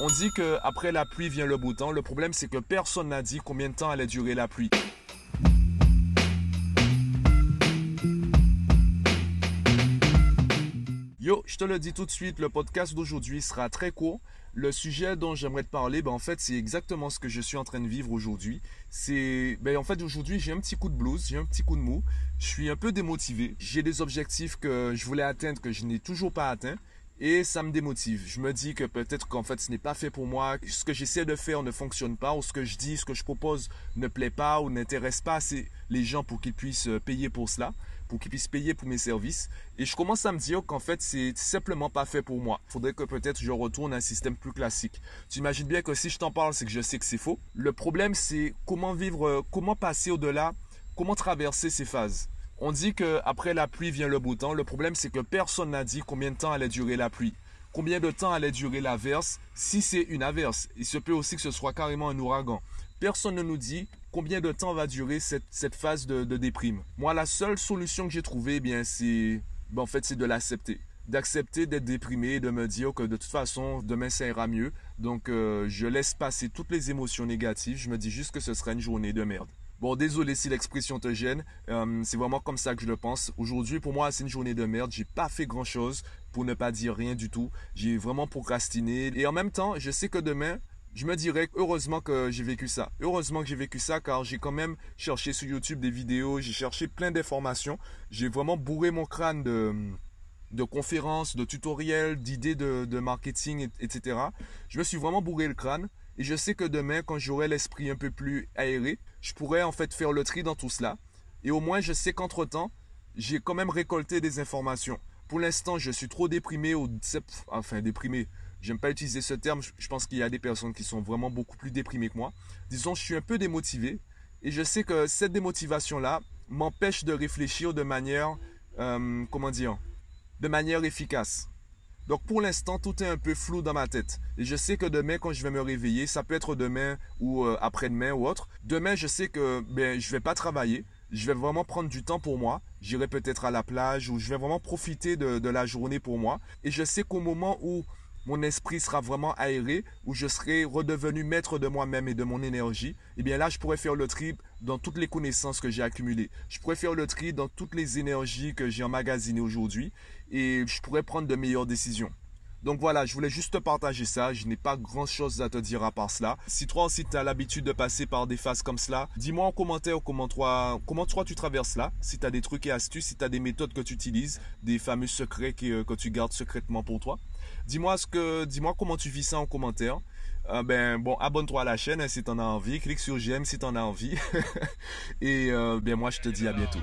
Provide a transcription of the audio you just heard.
On dit qu'après la pluie vient le beau temps. Le problème, c'est que personne n'a dit combien de temps allait durer la pluie. Yo, je te le dis tout de suite, le podcast d'aujourd'hui sera très court. Le sujet dont j'aimerais te parler, ben en fait, c'est exactement ce que je suis en train de vivre aujourd'hui. C'est, ben en fait, aujourd'hui, j'ai un petit coup de blues, j'ai un petit coup de mou. Je suis un peu démotivé. J'ai des objectifs que je voulais atteindre que je n'ai toujours pas atteints et ça me démotive. Je me dis que peut-être qu'en fait ce n'est pas fait pour moi, ce que j'essaie de faire ne fonctionne pas, ou ce que je dis, ce que je propose ne plaît pas ou n'intéresse pas assez les gens pour qu'ils puissent euh, payer pour cela, pour qu'ils puissent payer pour mes services. Et je commence à me dire qu'en fait c'est simplement pas fait pour moi. Faudrait que peut-être je retourne à un système plus classique. Tu imagines bien que si je t'en parle, c'est que je sais que c'est faux. Le problème c'est comment vivre, euh, comment passer au-delà, comment traverser ces phases. On dit qu'après la pluie vient le beau temps. Le problème, c'est que personne n'a dit combien de temps allait durer la pluie. Combien de temps allait durer l'averse si c'est une averse. Il se peut aussi que ce soit carrément un ouragan. Personne ne nous dit combien de temps va durer cette, phase de, déprime. Moi, la seule solution que j'ai trouvée, eh bien, c'est, ben, en fait, c'est de l'accepter. D'accepter d'être déprimé, de me dire que de toute façon, demain, ça ira mieux. Donc, euh, je laisse passer toutes les émotions négatives. Je me dis juste que ce sera une journée de merde. Bon, désolé si l'expression te gêne. Euh, c'est vraiment comme ça que je le pense. Aujourd'hui, pour moi, c'est une journée de merde. J'ai pas fait grand chose pour ne pas dire rien du tout. J'ai vraiment procrastiné. Et en même temps, je sais que demain, je me dirais heureusement que j'ai vécu ça. Heureusement que j'ai vécu ça car j'ai quand même cherché sur YouTube des vidéos, j'ai cherché plein d'informations. J'ai vraiment bourré mon crâne de, conférences, de tutoriels, d'idées de marketing, etc. Je me suis vraiment bourré le crâne. Et je sais que demain, quand j'aurai l'esprit un peu plus aéré, je pourrais en fait faire le tri dans tout cela. Et au moins, je sais qu'entre-temps, j'ai quand même récolté des informations. Pour l'instant, je suis trop déprimé enfin déprimé. J'aime pas utiliser ce terme. Je pense qu'il y a des personnes qui sont vraiment beaucoup plus déprimées que moi. Disons, je suis un peu démotivé. Et je sais que cette démotivation-là m'empêche de réfléchir de manière, euh, comment dire, de manière efficace. Donc pour l'instant, tout est un peu flou dans ma tête. Et je sais que demain, quand je vais me réveiller, ça peut être demain ou euh, après-demain ou autre. Demain, je sais que ben, je vais pas travailler. Je vais vraiment prendre du temps pour moi. J'irai peut-être à la plage ou je vais vraiment profiter de, de la journée pour moi. Et je sais qu'au moment où mon esprit sera vraiment aéré, où je serai redevenu maître de moi-même et de mon énergie, et eh bien là, je pourrais faire le tri dans toutes les connaissances que j'ai accumulées. Je pourrais faire le tri dans toutes les énergies que j'ai emmagasinées aujourd'hui et je pourrais prendre de meilleures décisions. Donc voilà, je voulais juste te partager ça. Je n'ai pas grand chose à te dire à part cela. Si toi aussi tu as l'habitude de passer par des phases comme cela, dis-moi en commentaire comment toi, comment toi tu traverses là. Si tu as des trucs et astuces, si tu as des méthodes que tu utilises, des fameux secrets que, euh, que tu gardes secrètement pour toi. Dis-moi ce que, dis-moi comment tu vis ça en commentaire. Euh, ben bon, abonne-toi à la chaîne hein, si tu en as envie. Clique sur j'aime si tu en as envie. et euh, ben moi je te dis à bientôt.